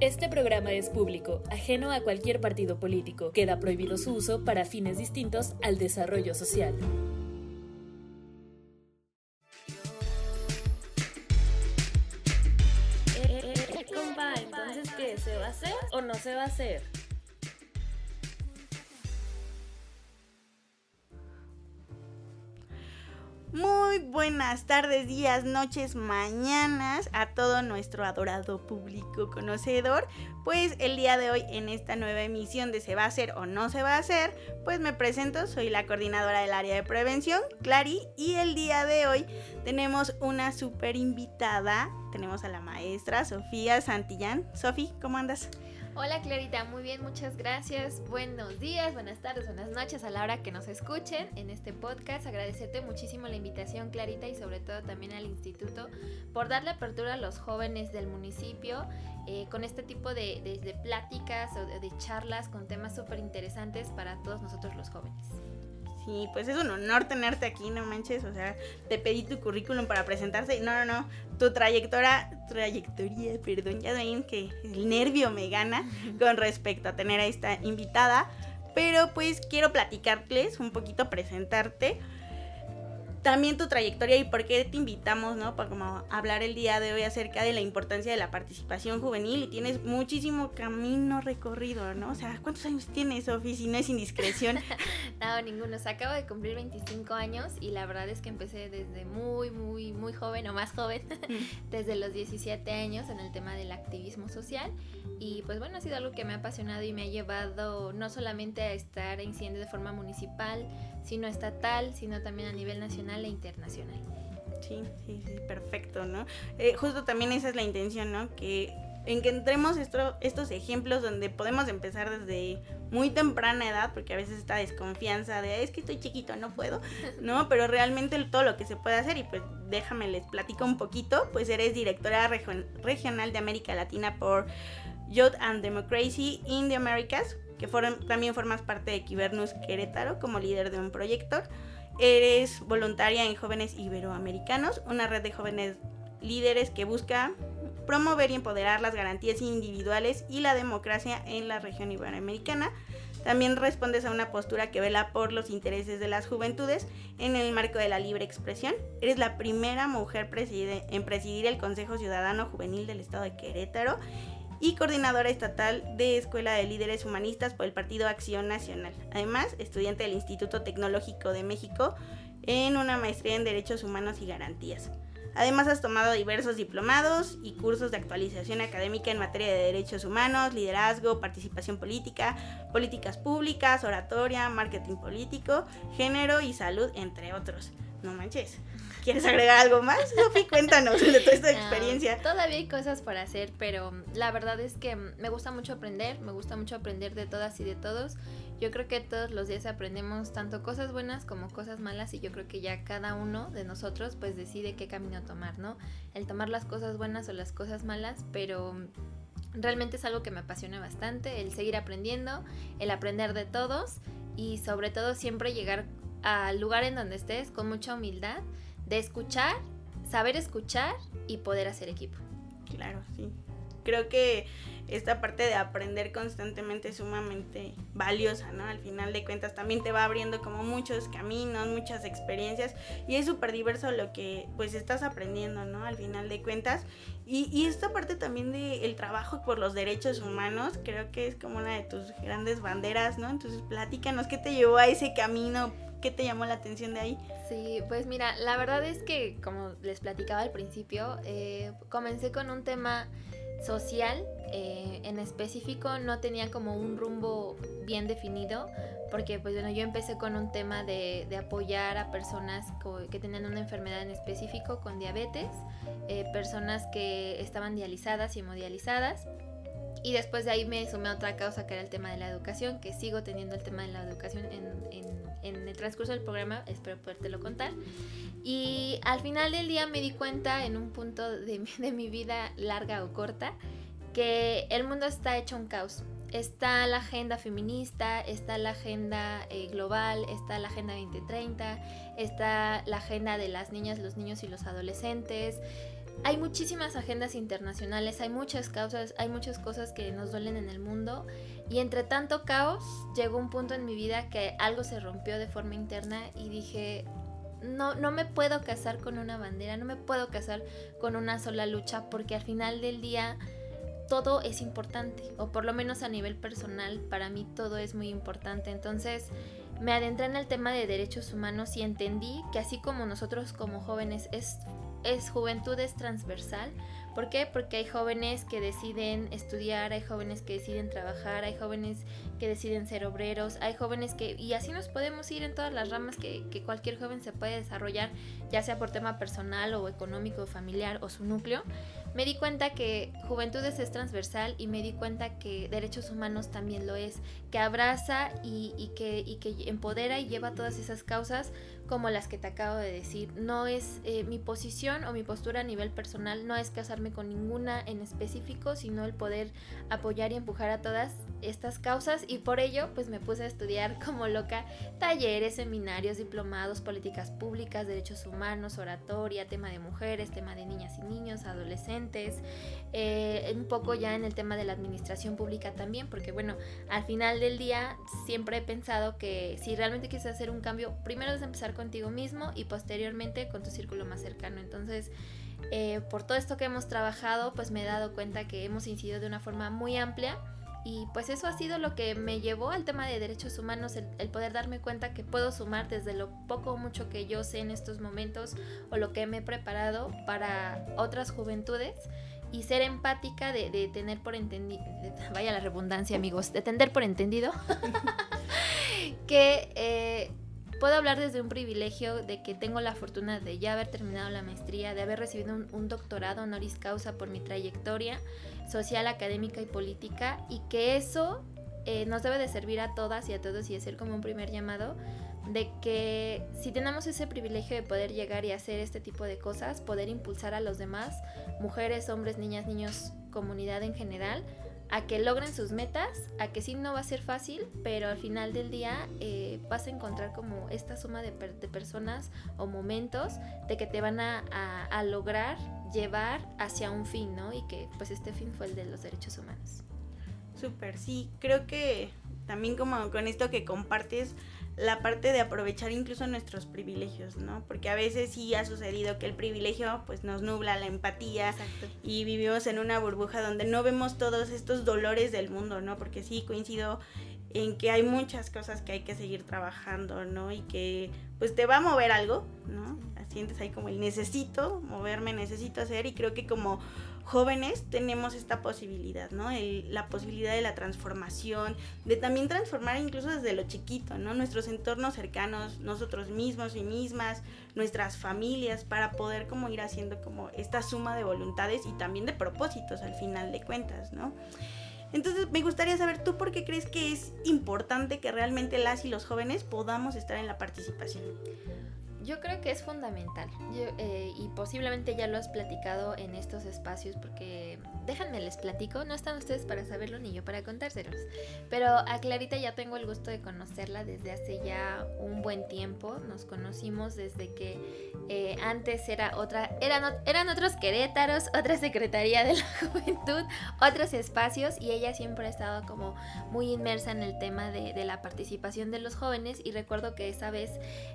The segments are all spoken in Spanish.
Este programa es público, ajeno a cualquier partido político. Queda prohibido su uso para fines distintos al desarrollo social. Eh, eh, compa, entonces, ¿qué? ¿Se va a hacer o no se va a hacer? Muy buenas tardes, días, noches, mañanas a todo nuestro adorado público conocedor. Pues el día de hoy en esta nueva emisión de Se va a hacer o no se va a hacer, pues me presento, soy la coordinadora del área de prevención, Clary, y el día de hoy tenemos una super invitada. Tenemos a la maestra Sofía Santillán. Sofi, ¿cómo andas? Hola Clarita, muy bien, muchas gracias. Buenos días, buenas tardes, buenas noches a la hora que nos escuchen en este podcast. Agradecerte muchísimo la invitación Clarita y sobre todo también al instituto por darle apertura a los jóvenes del municipio eh, con este tipo de, pláticas o de, de charlas con temas súper interesantes para todos nosotros los jóvenes. Sí, pues es un honor tenerte aquí, no manches. O sea, te pedí tu currículum para presentarse. No, no, no. Tu trayectoria, trayectoria, perdón, ya ven que el nervio me gana con respecto a tener a esta invitada. Pero pues quiero platicarles un poquito, presentarte también tu trayectoria y por qué te invitamos, ¿no? Para como hablar el día de hoy acerca de la importancia de la participación juvenil y tienes muchísimo camino recorrido, ¿no? O sea, ¿cuántos años tienes, Sofi, si no es indiscreción? no, ninguno. Se acabo de cumplir 25 años y la verdad es que empecé desde muy, muy, muy joven o más joven, desde los 17 años en el tema del activismo social y pues bueno, ha sido algo que me ha apasionado y me ha llevado no solamente a estar incidiendo de forma municipal, sino estatal, sino también a nivel nacional e internacional. Sí, sí, sí, perfecto, ¿no? Eh, justo también esa es la intención, ¿no? Que en que entremos esto, estos ejemplos donde podemos empezar desde muy temprana edad, porque a veces esta desconfianza de es que estoy chiquito, no puedo, ¿no? Pero realmente todo lo que se puede hacer, y pues déjame les platico un poquito, pues eres directora regional de América Latina por Youth and Democracy in the Americas, que también formas parte de Kibernus Querétaro como líder de un proyecto. Eres voluntaria en Jóvenes Iberoamericanos, una red de jóvenes líderes que busca promover y empoderar las garantías individuales y la democracia en la región iberoamericana. También respondes a una postura que vela por los intereses de las juventudes en el marco de la libre expresión. Eres la primera mujer en presidir el Consejo Ciudadano Juvenil del Estado de Querétaro y coordinadora estatal de Escuela de Líderes Humanistas por el Partido Acción Nacional. Además, estudiante del Instituto Tecnológico de México en una maestría en Derechos Humanos y Garantías. Además, has tomado diversos diplomados y cursos de actualización académica en materia de derechos humanos, liderazgo, participación política, políticas públicas, oratoria, marketing político, género y salud, entre otros. No manches. ¿Quieres agregar algo más, Sofi? Cuéntanos de toda esta experiencia. todavía hay cosas por hacer, pero la verdad es que me gusta mucho aprender, me gusta mucho aprender de todas y de todos. Yo creo que todos los días aprendemos tanto cosas buenas como cosas malas y yo creo que ya cada uno de nosotros pues decide qué camino tomar, ¿no? El tomar las cosas buenas o las cosas malas, pero realmente es algo que me apasiona bastante, el seguir aprendiendo, el aprender de todos y sobre todo siempre llegar al lugar en donde estés con mucha humildad de escuchar, saber escuchar y poder hacer equipo. Claro, sí. Creo que esta parte de aprender constantemente es sumamente valiosa, ¿no? Al final de cuentas también te va abriendo como muchos caminos, muchas experiencias y es súper diverso lo que pues estás aprendiendo, ¿no? Al final de cuentas. Y, y esta parte también del trabajo por los derechos humanos creo que es como una de tus grandes banderas, ¿no? Entonces platícanos qué te llevó a ese camino ¿Qué te llamó la atención de ahí? Sí, pues mira, la verdad es que como les platicaba al principio, eh, comencé con un tema social, eh, en específico no tenía como un rumbo bien definido, porque pues bueno, yo empecé con un tema de, apoyar a personas que tenían una enfermedad en específico con diabetes, eh, personas que estaban dializadas y hemodializadas. Y después de ahí me sumé a otra causa que era el tema de la educación, que sigo teniendo el tema de la educación en, en el transcurso del programa, espero podértelo contar. Y al final del día me di cuenta en un punto de, de mi vida larga o corta que el mundo está hecho un caos. Está la agenda feminista, está la agenda eh, global, está la agenda 2030, está la agenda de las niñas, los niños y los adolescentes. Hay muchísimas agendas internacionales, hay muchas causas, hay muchas cosas que nos duelen en el mundo y entre tanto caos llegó un punto en mi vida que algo se rompió de forma interna y dije, no, no me puedo casar con una bandera, no me puedo casar con una sola lucha porque al final del día todo es importante o por lo menos a nivel personal para mí todo es muy importante. Entonces me adentré en el tema de derechos humanos y entendí que así como nosotros como jóvenes es es juventud es transversal. ¿Por qué? Porque hay jóvenes que deciden estudiar, hay jóvenes que deciden trabajar, hay jóvenes que deciden ser obreros, hay jóvenes que... Y así nos podemos ir en todas las ramas que, que cualquier joven se puede desarrollar, ya sea por tema personal o económico, familiar o su núcleo me di cuenta que Juventudes es transversal y me di cuenta que derechos humanos también lo es, que abraza y, que, y que empodera y lleva todas esas causas como las que te acabo de decir. No es eh, mi posición o mi postura a nivel personal, no es casarme con ninguna en específico, sino el poder apoyar y empujar a todas estas causas y por ello pues me puse a estudiar como loca talleres, seminarios, diplomados, políticas públicas, derechos humanos, oratoria, tema de mujeres, tema de niñas y niños, adolescentes eh, un poco ya en el tema de la administración pública también, porque bueno, al final del día siempre he pensado que si realmente quieres hacer un cambio, primero es empezar contigo mismo y posteriormente con tu círculo más cercano. Entonces, eh, por todo esto que hemos trabajado, pues me he dado cuenta que hemos incidido de una forma muy amplia. Y pues eso ha sido lo que me llevó al tema de derechos humanos, el, el, poder darme cuenta que puedo sumar desde lo poco o mucho que yo sé en estos momentos o lo que me he preparado para otras juventudes y ser empática de, tener por entendido, vaya la redundancia amigos, de tener por entendido que eh, puedo hablar desde un privilegio de que tengo la fortuna de ya haber terminado la maestría, de haber recibido un, doctorado honoris causa por mi trayectoria social, académica y política y que eso eh, nos debe de servir a todas y a todos y ser como un primer llamado de que si tenemos ese privilegio de poder llegar y hacer este tipo de cosas, poder impulsar a los demás, mujeres, hombres, niñas, niños, comunidad en general, a que logren sus metas, a que sí no va a ser fácil, pero al final del día eh, vas a encontrar como esta suma de, personas o momentos de que te van a, a lograr llevar hacia un fin, ¿no? Y que pues este fin fue el de los derechos humanos. Súper, sí, creo que también como con esto que compartes, la parte de aprovechar incluso nuestros privilegios, ¿no? Porque a veces sí ha sucedido que el privilegio pues nos nubla la empatía y vivimos en una burbuja donde no vemos todos estos dolores del mundo, ¿no? Porque sí coincido en que hay muchas cosas que hay que seguir trabajando, ¿no? Y que pues te va a mover algo, ¿no? Sientes ahí como el necesito moverme, necesito hacer y creo que como jóvenes tenemos esta posibilidad, ¿no? la posibilidad de la transformación, de también transformar incluso desde lo chiquito, ¿no? Nuestros entornos cercanos, nosotros mismos y mismas, nuestras familias, para poder como ir haciendo como esta suma de voluntades y también de propósitos al final de cuentas, ¿no? Entonces me gustaría saber tú por qué crees que es importante que realmente las y los jóvenes podamos estar en la participación. Yo creo que es fundamental. Eh, y posiblemente ya lo has platicado en estos espacios porque déjenme les platico, no están ustedes para saberlo ni yo para contárselos, pero a Clarita ya tengo el gusto de conocerla desde hace ya un buen tiempo, nos conocimos desde que eh, antes era otra, eran, eran otros Querétaros, otra Secretaría de la Juventud, otros espacios y ella siempre ha estado como muy inmersa en el tema de, la participación de los jóvenes y recuerdo que esa vez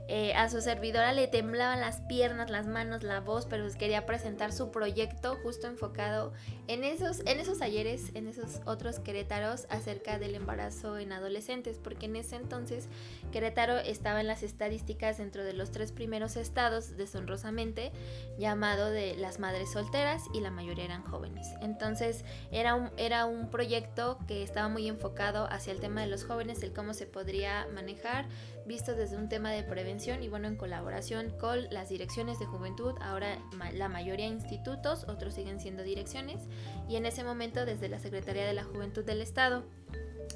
eh, a su servidor ahora le temblaban las piernas, las manos, la voz, pero quería presentar su proyecto justo enfocado en esos, en esos talleres, en esos otros Querétaros acerca del embarazo en adolescentes, porque en ese entonces Querétaro estaba en las estadísticas dentro de los tres primeros estados, deshonrosamente, llamado de las madres solteras y la mayoría eran jóvenes. Entonces era un, era un proyecto que estaba muy enfocado hacia el tema de los jóvenes, el cómo se podría manejar, visto desde un tema de prevención y bueno, en colaboración con las direcciones de juventud, ahora la mayoría institutos, otros siguen siendo direcciones, y en ese momento desde la Secretaría de la Juventud del Estado.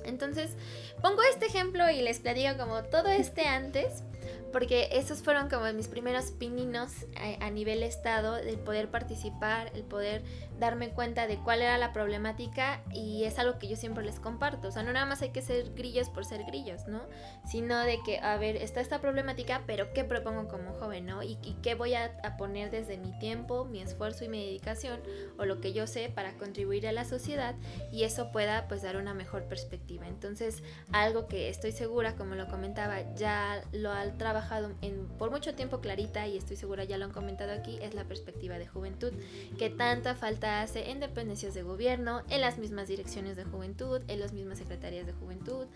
Entonces, pongo este ejemplo y les platico como todo este antes porque esos fueron como mis primeros pininos a, a, nivel estado, el poder participar, el poder darme cuenta de cuál era la problemática y es algo que yo siempre les comparto. O sea, no nada más hay que ser grillos por ser grillos, ¿no? Sino de que, a ver, está esta problemática, pero ¿qué propongo como joven, ¿no? Y, y qué voy a, a, poner desde mi tiempo, mi esfuerzo y mi dedicación o lo que yo sé para contribuir a la sociedad y eso pueda pues dar una mejor perspectiva. Entonces, algo que estoy segura, como lo comentaba, ya lo trabajado en, por mucho tiempo Clarita y estoy segura ya lo han comentado aquí, es la perspectiva de juventud, que tanta falta hace en dependencias de gobierno, en las mismas direcciones de juventud, en las mismas secretarías de juventud,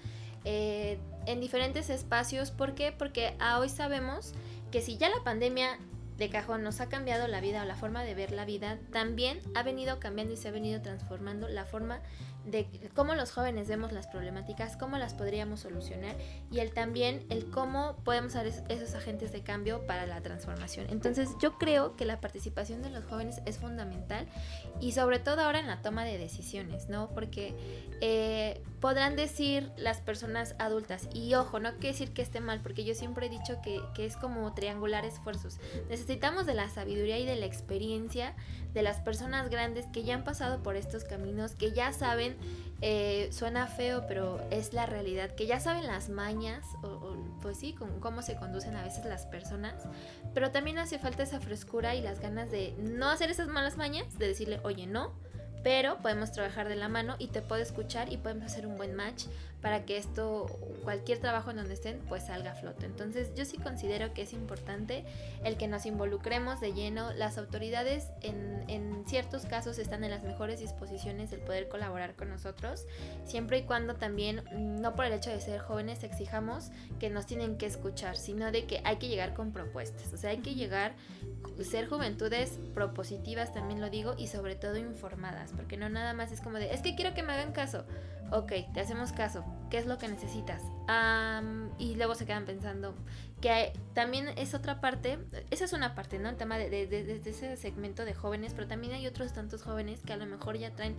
eh, en diferentes espacios. ¿Por qué? Porque hoy sabemos que si ya la pandemia de cajón nos ha cambiado la vida o la forma de ver la vida, también ha venido cambiando y se ha venido transformando la forma de cómo los jóvenes vemos las problemáticas, cómo las podríamos solucionar y el también el cómo podemos ser esos agentes de cambio para la transformación. Entonces yo creo que la participación de los jóvenes es fundamental y sobre todo ahora en la toma de decisiones, ¿no? Porque eh, podrán decir las personas adultas, y ojo, no quiere decir que esté mal, porque yo siempre he dicho que, que es como triangular esfuerzos. Necesitamos de la sabiduría y de la experiencia de las personas grandes que ya han pasado por estos caminos, que ya saben eh, suena feo, pero es la realidad, que ya saben las mañas, o, pues sí, con cómo se conducen a veces las personas, pero también hace falta esa frescura y las ganas de no hacer esas malas mañas, de decirle, oye, no, pero podemos trabajar de la mano y te puedo escuchar y podemos hacer un buen match para que esto, cualquier trabajo en donde estén, pues salga a flote. Entonces yo sí considero que es importante el que nos involucremos de lleno. Las autoridades en, en ciertos casos están en las mejores disposiciones del poder colaborar con nosotros, siempre y cuando también, no por el hecho de ser jóvenes, exijamos que nos tienen que escuchar, sino de que hay que llegar con propuestas. O sea, hay que llegar, ser juventudes propositivas, también lo digo, y sobre todo informadas, porque no nada más es como de, es que quiero que me hagan caso ok, te hacemos caso, ¿qué es lo que necesitas? Um, y luego se quedan pensando que también es otra parte, esa es una parte, ¿no? El tema de, de, ese segmento de jóvenes, pero también hay otros tantos jóvenes que a lo mejor ya traen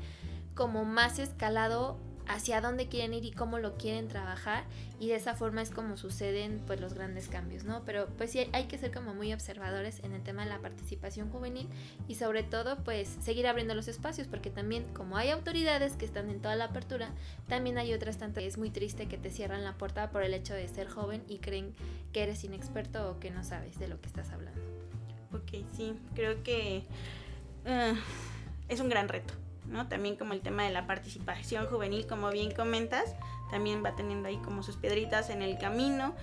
como más escalado hacia dónde quieren ir y cómo lo quieren trabajar y de esa forma es como suceden pues los grandes cambios, ¿no? Pero pues sí hay que ser como muy observadores en el tema de la participación juvenil y sobre todo pues seguir abriendo los espacios porque también como hay autoridades que están en toda la apertura, también hay otras tantas es muy triste que te cierran la puerta por el hecho de ser joven y creen que eres inexperto o que no sabes de lo que estás hablando. Ok, sí, creo que uh, es un gran reto. ¿No? También como el tema de la participación juvenil, como bien comentas, también va teniendo ahí como sus piedritas en el camino.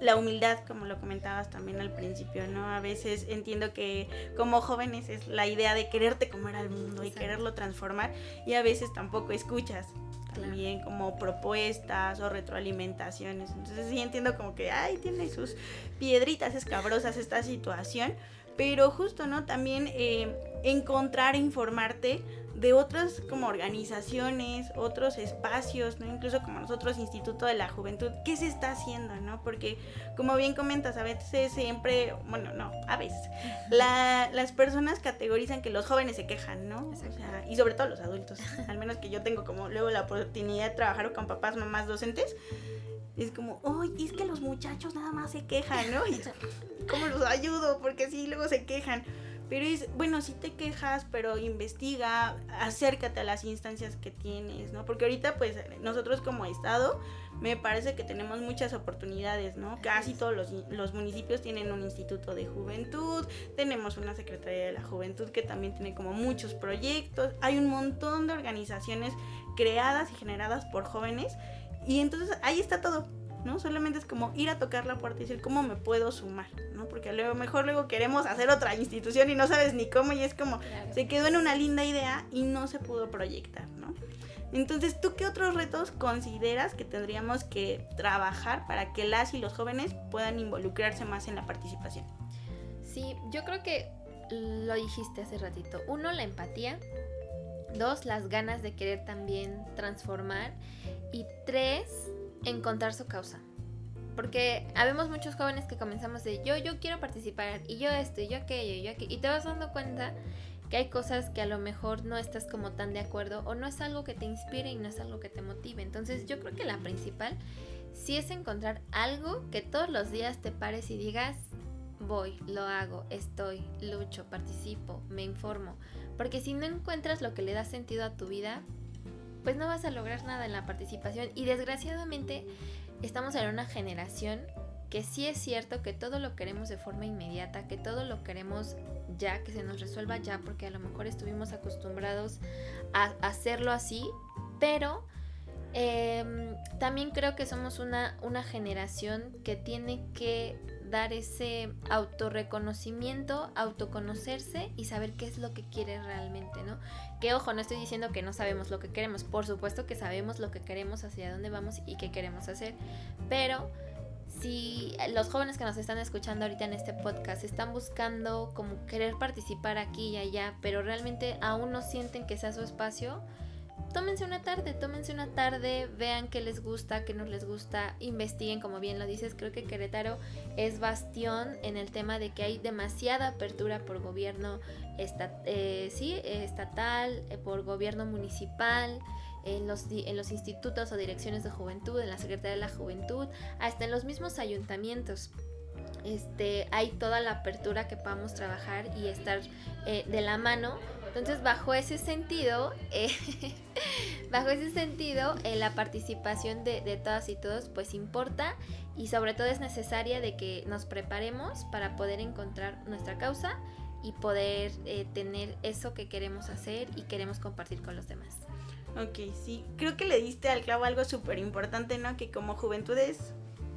La humildad, como lo comentabas también al principio, ¿no? A veces entiendo que como jóvenes es la idea de quererte comer al mundo y quererlo transformar y a veces tampoco escuchas también como propuestas o retroalimentaciones. Entonces sí entiendo como que, ay, tiene sus piedritas escabrosas esta situación, pero justo, ¿no? También eh, encontrar, informarte de otras como organizaciones, otros espacios, ¿no? Incluso como nosotros, Instituto de la Juventud, ¿qué se está haciendo, no? Porque, como bien comentas, a veces siempre, bueno, no, a veces, la, las personas categorizan que los jóvenes se quejan, ¿no? O sea, y sobre todo los adultos, al menos que yo tengo como luego la oportunidad de trabajar con papás, mamás, docentes, es como, ¡ay! Es que los muchachos nada más se quejan, ¿no? Y, ¿Cómo los ayudo? Porque sí, luego se quejan. Pero es, bueno, si te quejas, pero investiga, acércate a las instancias que tienes, ¿no? Porque ahorita, pues, nosotros como Estado, me parece que tenemos muchas oportunidades, ¿no? Casi todos los, los municipios tienen un instituto de juventud, tenemos una Secretaría de la Juventud que también tiene como muchos proyectos, hay un montón de organizaciones creadas y generadas por jóvenes, y entonces ahí está todo. ¿No? Solamente es como ir a tocar la puerta y decir cómo me puedo sumar, ¿no? Porque a lo mejor luego queremos hacer otra institución y no sabes ni cómo y es como se quedó en una linda idea y no se pudo proyectar, ¿no? Entonces, ¿tú qué otros retos consideras que tendríamos que trabajar para que las y los jóvenes puedan involucrarse más en la participación? Sí, yo creo que lo dijiste hace ratito. Uno, la empatía. Dos, las ganas de querer también transformar. Y tres, encontrar su causa. Porque habemos muchos jóvenes que comenzamos de yo, yo quiero participar, y yo esto, y yo aquello, y yo aquello, y te vas dando cuenta que hay cosas que a lo mejor no estás como tan de acuerdo o no es algo que te inspire y no es algo que te motive. Entonces yo creo que la principal sí es encontrar algo que todos los días te pares y digas, voy, lo hago, estoy, lucho, participo, me informo. Porque si no encuentras lo que le da sentido a tu vida, pues no vas a lograr nada en la participación. Y desgraciadamente estamos en una generación que sí es cierto que todo lo queremos de forma inmediata, que todo lo queremos ya, que se nos resuelva ya, porque a lo mejor estuvimos acostumbrados a hacerlo así, pero em, también creo que somos una, una generación que tiene que dar ese autorreconocimiento, autoconocerse y saber qué es lo que quiere realmente, ¿no? Que ojo, no estoy diciendo que no sabemos lo que queremos, por supuesto que sabemos lo que queremos, hacia dónde vamos y qué queremos hacer, pero si los jóvenes que nos están escuchando ahorita en este podcast están buscando como querer participar aquí y allá, pero realmente aún no sienten que sea su espacio, tómense una tarde, tómense una tarde, vean qué les gusta, qué no les gusta, investiguen, como bien lo dices, creo que Querétaro es bastión en el tema de que hay demasiada apertura por gobierno eh, sí, estatal, eh, por gobierno municipal, en los, en los institutos o direcciones de juventud, en la Secretaría de la Juventud, hasta en los mismos ayuntamientos. Este, hay toda la apertura que podamos trabajar y estar eh, de la mano entonces, bajo ese sentido, eh, bajo ese sentido, eh, la participación de, todas y todos pues importa y sobre todo es necesaria de que nos preparemos para poder encontrar nuestra causa y poder eh, tener eso que queremos hacer y queremos compartir con los demás. Ok, sí, creo que le diste al clavo algo súper importante, ¿no? Que como juventudes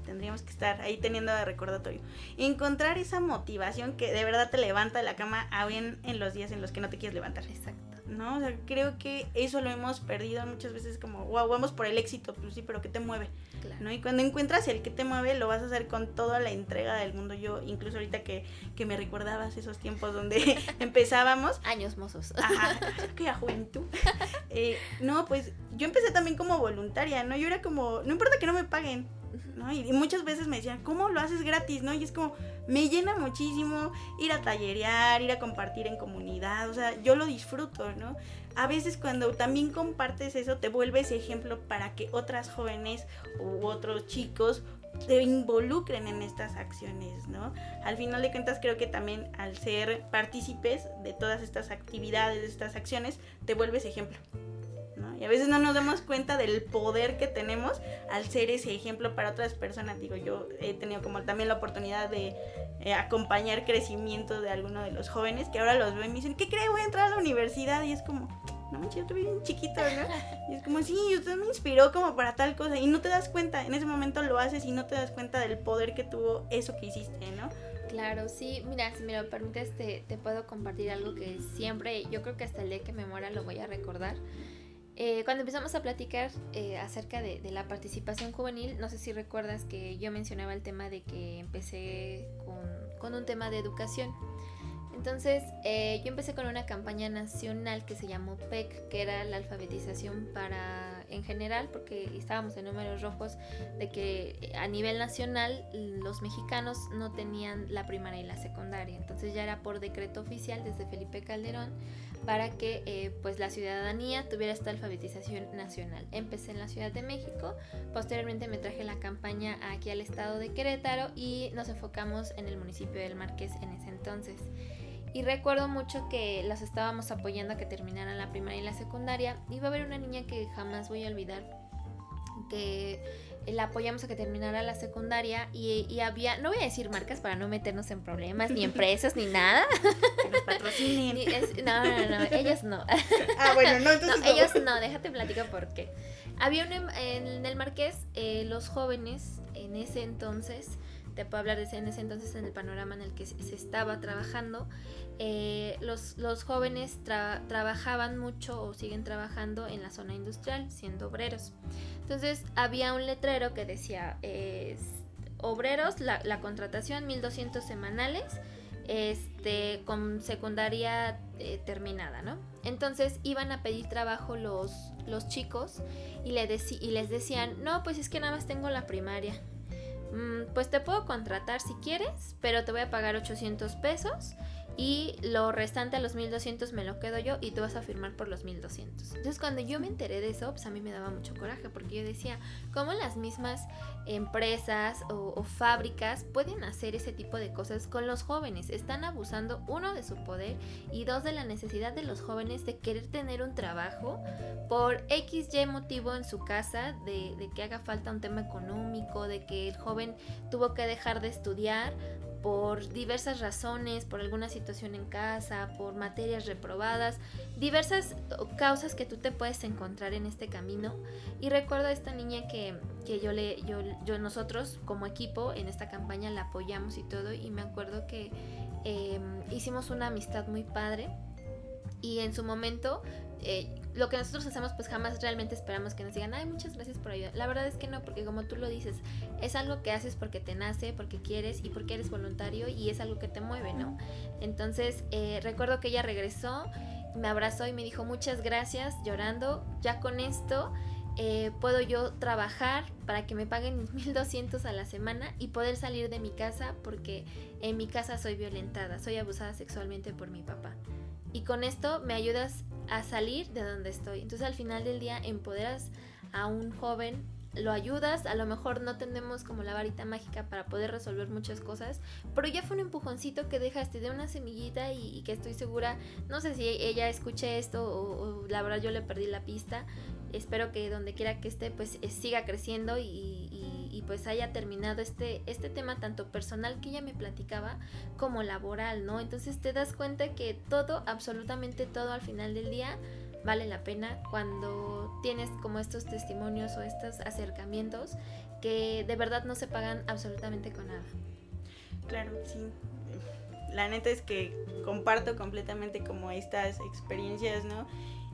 tendríamos que estar ahí teniendo de recordatorio. Encontrar esa motivación que de verdad te levanta de la cama aún en los días en los que no te quieres levantar. Exacto. ¿No? O sea, creo que eso lo hemos perdido muchas veces como, wow, vamos por el éxito, pues sí, pero ¿qué te mueve? ¿No? Y cuando encuentras el que te mueve, lo vas a hacer con toda la entrega del mundo. Yo, incluso ahorita que, que me recordabas esos tiempos donde empezábamos. Años mozos. Ajá, que a juventud. Eh, no, pues yo empecé también como voluntaria, ¿no? Yo era como, no importa que no me paguen, ¿no? Y, muchas veces me decían, ¿cómo lo haces gratis? ¿no? Y es como, me llena muchísimo ir a tallerear, ir a compartir en comunidad, o sea, yo lo disfruto, ¿no? A veces cuando también compartes eso, te vuelves ejemplo para que otras jóvenes u otros chicos te involucren en estas acciones, ¿no? Al final de cuentas creo que también al ser partícipes de todas estas actividades, de estas acciones, te vuelves ejemplo. Y a veces no nos damos cuenta del poder que tenemos al ser ese ejemplo para otras personas. Digo, yo he tenido como también la oportunidad de eh, acompañar crecimiento de alguno de los jóvenes que ahora los ven y me dicen, ¿qué cree? Voy a entrar a la universidad y es como, no manches, yo estoy bien chiquito, ¿no? Y es como, sí, usted me inspiró como para tal cosa y no te das cuenta, en ese momento lo haces y no te das cuenta del poder que tuvo eso que hiciste, ¿no? Claro, sí, mira, si me lo permites, te, te puedo compartir algo que siempre, yo creo que hasta el día que me muera lo voy a recordar. Eh, cuando empezamos a platicar eh, acerca de, la participación juvenil, no sé si recuerdas que yo mencionaba el tema de que empecé con, un tema de educación. Entonces, eh, yo empecé con una campaña nacional que se llamó PEC, que era la alfabetización para, en general, porque estábamos en números rojos, de que a nivel nacional los mexicanos no tenían la primaria y la secundaria. Entonces ya era por decreto oficial desde Felipe Calderón para que eh, pues la ciudadanía tuviera esta alfabetización nacional. Empecé en la Ciudad de México, posteriormente me traje la campaña aquí al estado de Querétaro y nos enfocamos en el municipio del Marqués en ese entonces. Y recuerdo mucho que los estábamos apoyando a que terminaran la primaria y la secundaria. Iba a haber una niña que jamás voy a olvidar, que la apoyamos a que terminara la secundaria y, había, no voy a decir marcas para no meternos en problemas, ni empresas, ni nada. Que nos patrocinen. no, no, no, ellos no. Ah, bueno, no, entonces no, Ellos no, déjate platicar por qué. Había un, em, en el Marqués, eh, los jóvenes en ese entonces, te puedo hablar de en ese entonces en el panorama en el que se, estaba trabajando, eh, los, los, jóvenes trabajaban mucho o siguen trabajando en la zona industrial, siendo obreros. Entonces había un letrero que decía, obreros, la, la, contratación 1200 semanales, este, con secundaria eh, terminada, ¿no? Entonces iban a pedir trabajo los, los chicos y, le y les decían, no, pues es que nada más tengo la primaria. Mm, pues te puedo contratar si quieres, pero te voy a pagar 800 pesos y lo restante a los 1200 me lo quedo yo y tú vas a firmar por los 1200. Entonces cuando yo me enteré de eso, pues a mí me daba mucho coraje porque yo decía, ¿cómo las mismas empresas o, fábricas pueden hacer ese tipo de cosas con los jóvenes? Están abusando uno de su poder y dos de la necesidad de los jóvenes de querer tener un trabajo por X, Y motivo en su casa, de, de que haga falta un tema económico, de que el joven tuvo que dejar de estudiar por diversas razones, por alguna situación en casa, por materias reprobadas, diversas causas que tú te puedes encontrar en este camino. Y recuerdo a esta niña que, que yo le, yo, yo nosotros como equipo en esta campaña la apoyamos y todo, y me acuerdo que em, hicimos una amistad muy padre. Y en su momento eh, lo que nosotros hacemos pues jamás realmente esperamos que nos digan, ay, muchas gracias por ayudar. La verdad es que no, porque como tú lo dices, es algo que haces porque te nace, porque quieres y porque eres voluntario y es algo que te mueve, ¿no? Entonces, eh, recuerdo que ella regresó, me abrazó y me dijo, muchas gracias, llorando, ya con esto. Eh, puedo yo trabajar para que me paguen mis 1200 a la semana y poder salir de mi casa porque en mi casa soy violentada, soy abusada sexualmente por mi papá. Y con esto me ayudas a salir de donde estoy. Entonces al final del día empoderas a un joven, lo ayudas, a lo mejor no tenemos como la varita mágica para poder resolver muchas cosas, pero ya fue un empujoncito que dejaste de una semillita y, que estoy segura, no sé si ella escuche esto o, la verdad yo le perdí la pista, espero que donde quiera que esté pues eh, siga creciendo y, pues haya terminado este, este tema tanto personal que ella me platicaba como laboral, ¿no? Entonces te das cuenta que todo, absolutamente todo al final del día vale la pena cuando tienes como estos testimonios o estos acercamientos que de verdad no se pagan absolutamente con nada. Claro, sí. La neta es que comparto completamente como estas experiencias, ¿no?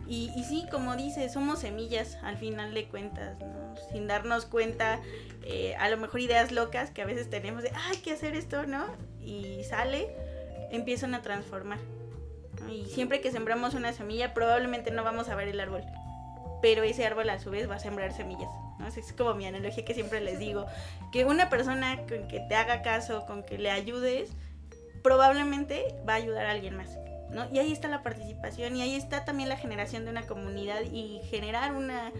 Y, y, sí, como dices, somos semillas al final de cuentas. Sin darnos cuenta, eh, a lo mejor ideas locas que a veces tenemos de, hay que hacer esto, ¿no? Y sale, empiezan a transformar. Y siempre que sembramos una semilla, probablemente no vamos a ver el árbol. Pero ese árbol a su vez va a sembrar semillas. ¿no? Es como mi analogía que siempre les digo. Que una persona con que te haga caso, con que le ayudes, probablemente va a ayudar a alguien más. Y ahí está la participación y ahí está también la generación de una comunidad y generar una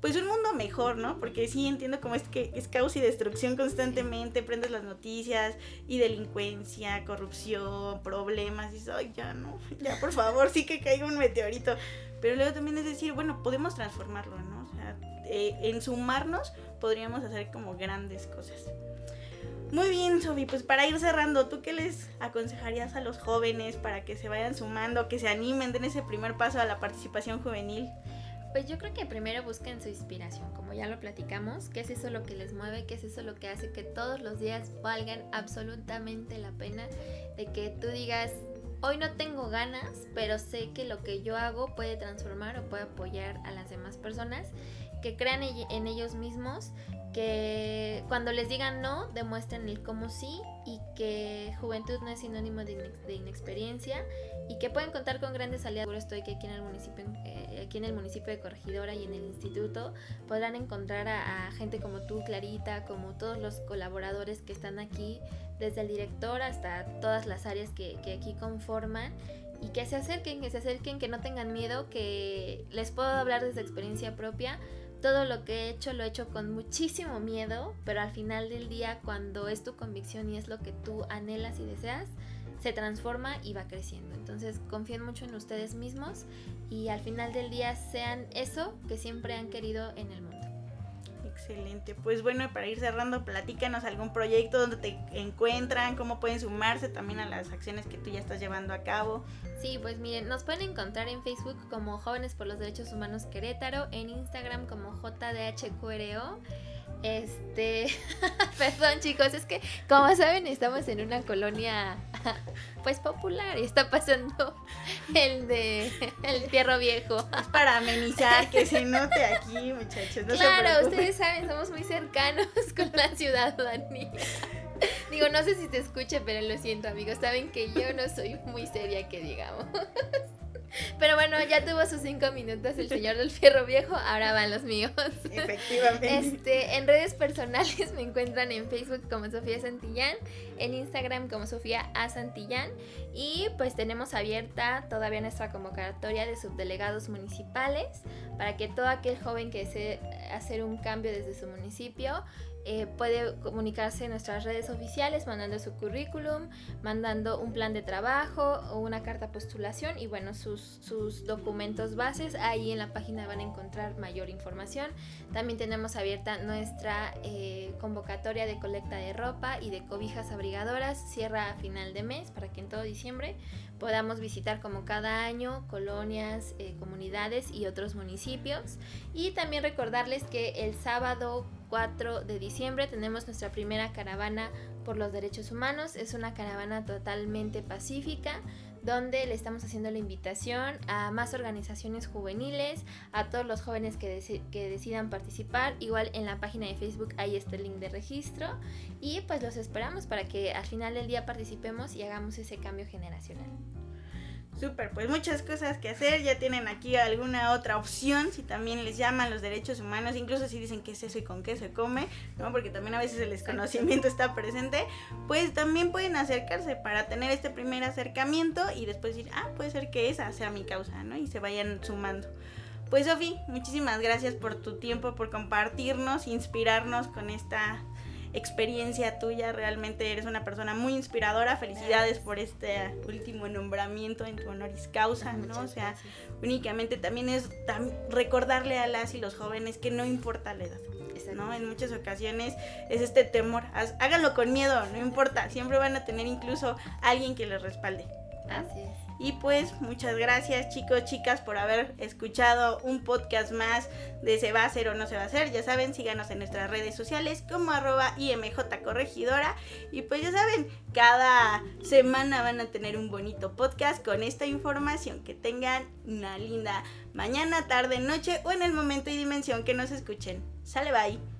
pues un mundo mejor, ¿no? Porque sí entiendo cómo es que es caos y destrucción constantemente, prendes las noticias y delincuencia, corrupción, problemas, y ay, ya no, ya por favor, sí que caiga un meteorito. Pero luego también es decir, bueno, podemos transformarlo, ¿no? O sea, eh, en sumarnos podríamos hacer como grandes cosas. Muy bien, Sofi, pues para ir cerrando, ¿tú qué les aconsejarías a los jóvenes para que se vayan sumando, que se animen, den ese primer paso a la participación juvenil? Pues yo creo que primero busquen su inspiración, como ya lo platicamos, qué es eso lo que les mueve, qué es eso lo que hace que todos los días valgan absolutamente la pena, de que tú digas, hoy no tengo ganas, pero sé que lo que yo hago puede transformar o puede apoyar a las demás personas, que crean en ellos mismos que cuando les digan no, demuestren el cómo sí y que juventud no es sinónimo de, inexperiencia y que pueden contar con grandes aliados. Estoy que aquí en el municipio, eh, aquí en el municipio de Corregidora y en el instituto podrán encontrar a, gente como tú, Clarita, como todos los colaboradores que están aquí, desde el director hasta todas las áreas que, que aquí conforman y que se acerquen, que se acerquen, que no tengan miedo, que les puedo hablar desde experiencia propia todo lo que he hecho lo he hecho con muchísimo miedo, pero al final del día cuando es tu convicción y es lo que tú anhelas y deseas, se transforma y va creciendo. Entonces confíen mucho en ustedes mismos y al final del día sean eso que siempre han querido en el mundo. Excelente. Pues bueno, para ir cerrando, platícanos algún proyecto donde te encuentran, cómo pueden sumarse también a las acciones que tú ya estás llevando a cabo. Sí, pues miren, nos pueden encontrar en Facebook como Jóvenes por los Derechos Humanos Querétaro, en Instagram como JDHQRO este, perdón chicos, es que como saben estamos en una colonia pues popular y está pasando el de el fierro viejo. Es para amenizar que se note aquí, muchachos. claro, ustedes saben, somos muy cercanos con la ciudadanía. Digo, no sé si te escuche, pero lo siento, amigos. Saben que yo no soy muy seria, que digamos. Pero bueno, ya tuvo sus cinco minutos el señor del fierro viejo, ahora van los míos. Efectivamente. Este, en redes personales me encuentran en Facebook como Sofía Santillán, en Instagram como Sofía A. Santillán y pues tenemos abierta todavía nuestra convocatoria de subdelegados municipales para que todo aquel joven que desee hacer un cambio desde su municipio eh, puede comunicarse en nuestras redes oficiales mandando su currículum, mandando un plan de trabajo o una carta postulación y bueno, sus, sus documentos bases. Ahí en la página van a encontrar mayor información. También tenemos abierta nuestra eh, convocatoria de colecta de ropa y de cobijas abrigadoras. Cierra a final de mes para que en todo diciembre podamos visitar como cada año colonias, eh, comunidades y otros municipios. Y también recordarles que el sábado 4 de diciembre tenemos nuestra primera caravana por los derechos humanos. Es una caravana totalmente pacífica donde le estamos haciendo la invitación a más organizaciones juveniles, a todos los jóvenes que, que, decidan participar. Igual en la página de Facebook hay este link de registro y pues los esperamos para que al final del día participemos y hagamos ese cambio generacional. Súper, pues muchas cosas que hacer, ya tienen aquí alguna otra opción, si también les llaman los derechos humanos, incluso si dicen qué es eso y con qué se come, ¿no? Porque también a veces el desconocimiento está presente, pues también pueden acercarse para tener este primer acercamiento y después decir, ah, puede ser que esa sea mi causa, ¿no? Y se vayan sumando. Pues Sofi, muchísimas gracias por tu tiempo, por compartirnos, inspirarnos con esta experiencia tuya. Realmente eres una persona muy inspiradora. Felicidades por este último nombramiento en tu honoris causa, ¿no? O sea, únicamente también es recordarle a las y los jóvenes que no importa la edad. ¿no? En muchas ocasiones es este temor, háganlo con miedo, no importa, siempre van a tener incluso alguien que les respalde. Y pues muchas gracias chicos, chicas por haber escuchado un podcast más de Se va a hacer o no se va a hacer. Ya saben, síganos en nuestras redes sociales como arroba IMJ Corregidora. Y pues ya saben, cada semana van a tener un bonito podcast con esta información. Que tengan una linda mañana, tarde, noche o en el momento y dimensión que nos escuchen. Sale, bye.